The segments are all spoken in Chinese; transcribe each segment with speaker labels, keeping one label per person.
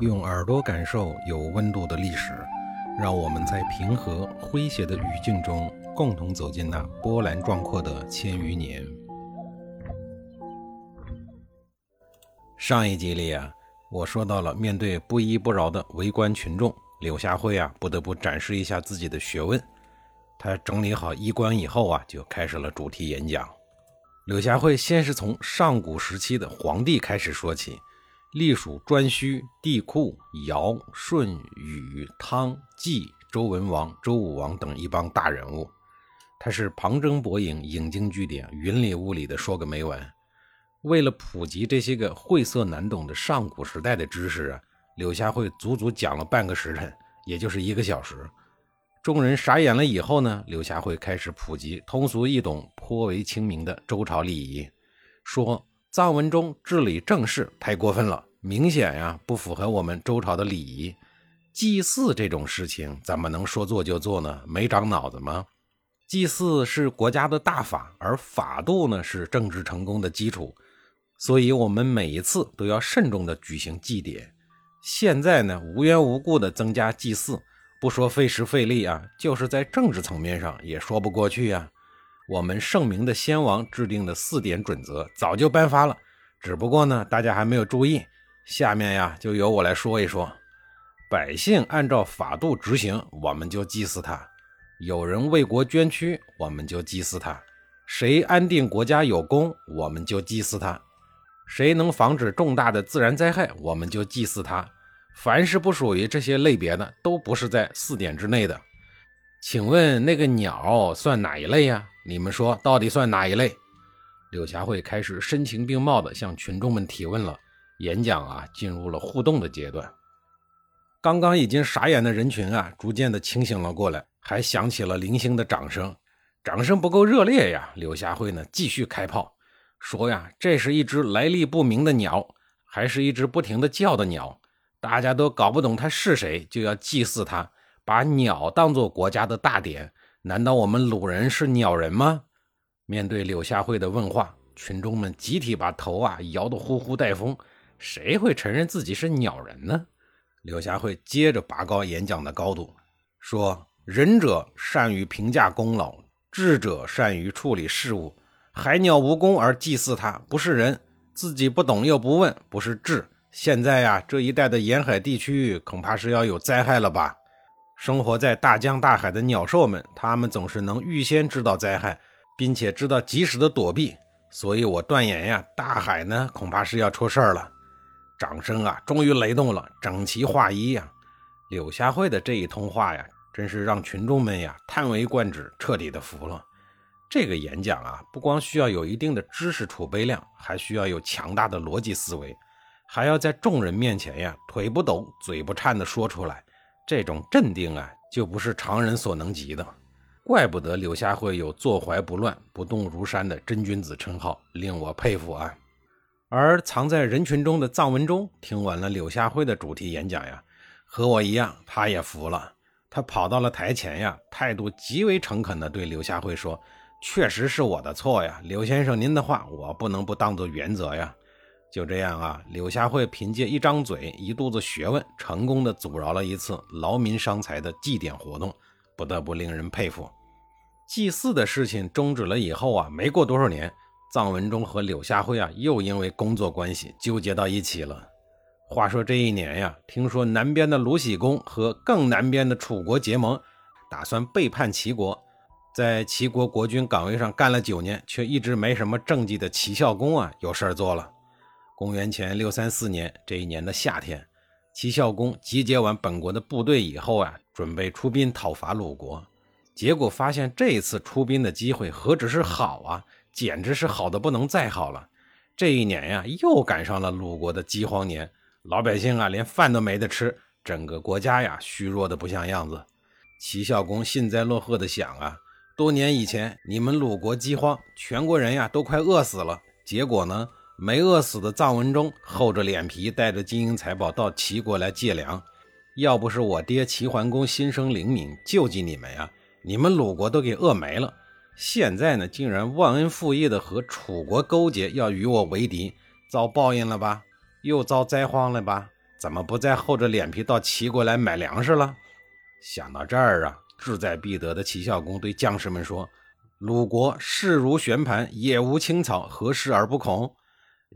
Speaker 1: 用耳朵感受有温度的历史，让我们在平和诙谐的语境中，共同走进那波澜壮阔的千余年。上一集里啊，我说到了面对不依不饶的围观群众，柳下惠啊不得不展示一下自己的学问。他整理好衣冠以后啊，就开始了主题演讲。柳下惠先是从上古时期的皇帝开始说起。隶属颛顼、帝喾、尧、舜、禹、汤、季、周文王、周武王等一帮大人物，他是旁征博引、引经据典、云里雾里的说个没完。为了普及这些个晦涩难懂的上古时代的知识啊，柳下惠足足讲了半个时辰，也就是一个小时。众人傻眼了以后呢，柳下惠开始普及通俗易懂、颇为清明的周朝礼仪，说。藏文中治理政事太过分了，明显呀不符合我们周朝的礼仪。祭祀这种事情怎么能说做就做呢？没长脑子吗？祭祀是国家的大法，而法度呢是政治成功的基础，所以我们每一次都要慎重的举行祭典。现在呢无缘无故的增加祭祀，不说费时费力啊，就是在政治层面上也说不过去呀。我们圣明的先王制定的四点准则早就颁发了，只不过呢，大家还没有注意。下面呀，就由我来说一说：百姓按照法度执行，我们就祭祀他；有人为国捐躯，我们就祭祀他；谁安定国家有功，我们就祭祀他；谁能防止重大的自然灾害，我们就祭祀他。凡是不属于这些类别的，都不是在四点之内的。请问那个鸟算哪一类呀？你们说到底算哪一类？柳霞会开始声情并茂地向群众们提问了。演讲啊，进入了互动的阶段。刚刚已经傻眼的人群啊，逐渐的清醒了过来，还响起了零星的掌声。掌声不够热烈呀，柳霞会呢继续开炮，说呀，这是一只来历不明的鸟，还是一只不停的叫的鸟，大家都搞不懂它是谁，就要祭祀它。把鸟当作国家的大典，难道我们鲁人是鸟人吗？面对柳下惠的问话，群众们集体把头啊摇得呼呼带风。谁会承认自己是鸟人呢？柳下惠接着拔高演讲的高度，说：“仁者善于评价功劳，智者善于处理事务。海鸟无功而祭祀它，不是人；自己不懂又不问，不是智。现在呀，这一带的沿海地区恐怕是要有灾害了吧？”生活在大江大海的鸟兽们，他们总是能预先知道灾害，并且知道及时的躲避。所以我断言呀，大海呢恐怕是要出事儿了。掌声啊，终于雷动了，整齐划一呀。柳下惠的这一通话呀，真是让群众们呀叹为观止，彻底的服了。这个演讲啊，不光需要有一定的知识储备量，还需要有强大的逻辑思维，还要在众人面前呀腿不抖、嘴不颤的说出来。这种镇定啊，就不是常人所能及的，怪不得柳下惠有坐怀不乱、不动如山的真君子称号，令我佩服啊。而藏在人群中的臧文忠听完了柳下惠的主题演讲呀，和我一样，他也服了。他跑到了台前呀，态度极为诚恳地对柳下惠说：“确实是我的错呀，柳先生，您的话我不能不当做原则呀。”就这样啊，柳下惠凭借一张嘴、一肚子学问，成功的阻挠了一次劳民伤财的祭典活动，不得不令人佩服。祭祀的事情终止了以后啊，没过多少年，臧文忠和柳下惠啊又因为工作关系纠结到一起了。话说这一年呀，听说南边的鲁僖公和更南边的楚国结盟，打算背叛齐国，在齐国国君岗位上干了九年，却一直没什么政绩的齐孝公啊，有事儿做了。公元前六三四年这一年的夏天，齐孝公集结完本国的部队以后啊，准备出兵讨伐鲁国。结果发现这一次出兵的机会何止是好啊，简直是好的不能再好了。这一年呀，又赶上了鲁国的饥荒年，老百姓啊连饭都没得吃，整个国家呀虚弱的不像样子。齐孝公幸灾乐祸的想啊，多年以前你们鲁国饥荒，全国人呀都快饿死了，结果呢？没饿死的臧文忠厚着脸皮带着金银财宝到齐国来借粮，要不是我爹齐桓公心生灵敏救济你们呀，你们鲁国都给饿没了。现在呢，竟然忘恩负义的和楚国勾结，要与我为敌，遭报应了吧？又遭灾荒了吧？怎么不再厚着脸皮到齐国来买粮食了？想到这儿啊，志在必得的齐孝公对将士们说：“鲁国势如悬盘，野无青草，何事而不恐？”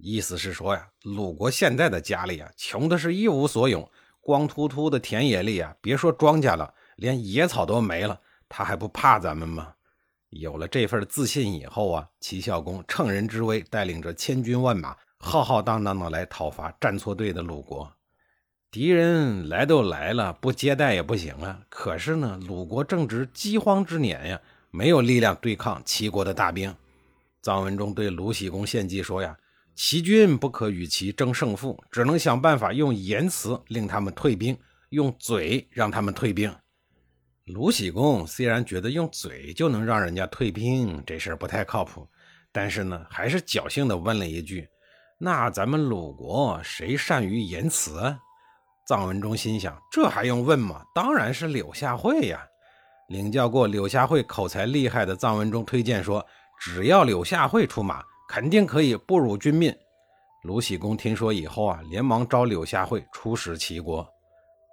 Speaker 1: 意思是说呀，鲁国现在的家里啊，穷的是一无所有，光秃秃的田野里啊，别说庄稼了，连野草都没了，他还不怕咱们吗？有了这份自信以后啊，齐孝公乘人之危，带领着千军万马，浩浩荡荡的来讨伐站错队的鲁国。敌人来都来了，不接待也不行啊。可是呢，鲁国正值饥荒之年呀，没有力量对抗齐国的大兵。臧文中对鲁僖公献计说呀。齐军不可与其争胜负，只能想办法用言辞令他们退兵，用嘴让他们退兵。鲁僖公虽然觉得用嘴就能让人家退兵这事儿不太靠谱，但是呢，还是侥幸的问了一句：“那咱们鲁国谁善于言辞？”臧文中心想：这还用问吗？当然是柳下惠呀！领教过柳下惠口才厉害的臧文中推荐说：“只要柳下惠出马。”肯定可以不辱君命。鲁僖公听说以后啊，连忙召柳下惠出使齐国。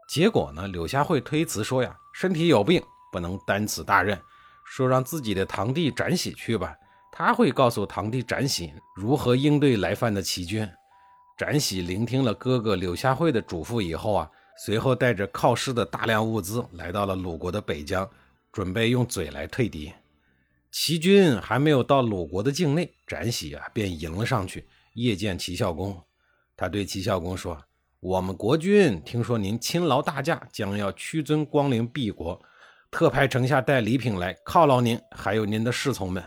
Speaker 1: 结果呢，柳下惠推辞说呀，身体有病，不能担此大任，说让自己的堂弟展喜去吧，他会告诉堂弟展喜如何应对来犯的齐军。展喜聆听了哥哥柳下惠的嘱咐以后啊，随后带着犒师的大量物资来到了鲁国的北疆，准备用嘴来退敌。齐军还没有到鲁国的境内，展喜啊便迎了上去，夜见齐孝公。他对齐孝公说：“我们国君听说您亲劳大驾，将要屈尊光临敝国，特派丞下带礼品来犒劳您，还有您的侍从们。”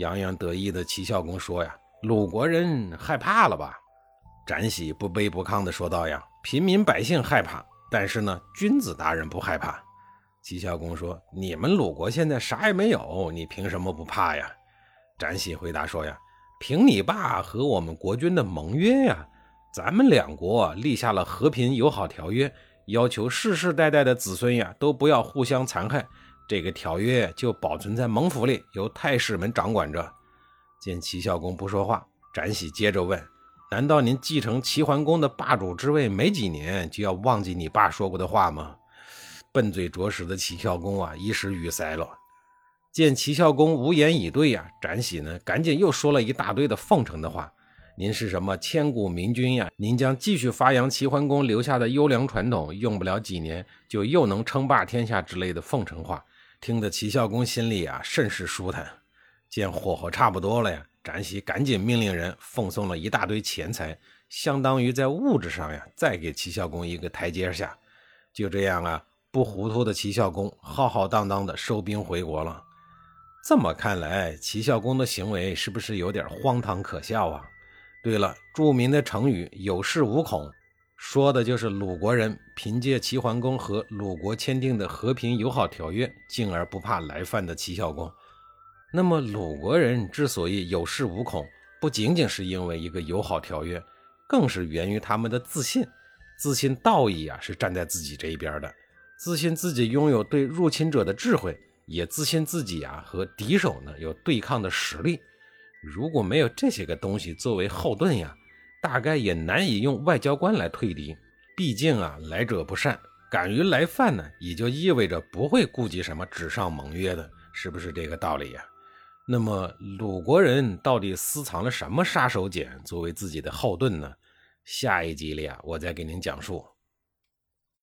Speaker 1: 洋洋得意的齐孝公说：“呀，鲁国人害怕了吧？”展喜不卑不亢地说道：“呀，平民百姓害怕，但是呢，君子大人不害怕。”齐孝公说：“你们鲁国现在啥也没有，你凭什么不怕呀？”展喜回答说：“呀，凭你爸和我们国君的盟约呀，咱们两国立下了和平友好条约，要求世世代代的子孙呀都不要互相残害。这个条约就保存在盟府里，由太史们掌管着。”见齐孝公不说话，展喜接着问：“难道您继承齐桓公的霸主之位没几年，就要忘记你爸说过的话吗？”笨嘴拙舌的齐孝公啊，一时语塞了。见齐孝公无言以对呀，展喜呢，赶紧又说了一大堆的奉承的话。您是什么千古明君呀？您将继续发扬齐桓公留下的优良传统，用不了几年就又能称霸天下之类的奉承话，听得齐孝公心里啊甚是舒坦。见火候差不多了呀，展喜赶紧命令人奉送了一大堆钱财，相当于在物质上呀再给齐孝公一个台阶下。就这样啊。不糊涂的齐孝公浩浩荡荡的收兵回国了。这么看来，齐孝公的行为是不是有点荒唐可笑啊？对了，著名的成语“有恃无恐”，说的就是鲁国人凭借齐桓公和鲁国签订的和平友好条约，进而不怕来犯的齐孝公。那么，鲁国人之所以有恃无恐，不仅仅是因为一个友好条约，更是源于他们的自信，自信道义啊是站在自己这一边的。自信自己拥有对入侵者的智慧，也自信自己啊和敌手呢有对抗的实力。如果没有这些个东西作为后盾呀，大概也难以用外交官来退敌。毕竟啊，来者不善，敢于来犯呢，也就意味着不会顾及什么纸上盟约的，是不是这个道理呀？那么鲁国人到底私藏了什么杀手锏作为自己的后盾呢？下一集里啊，我再给您讲述。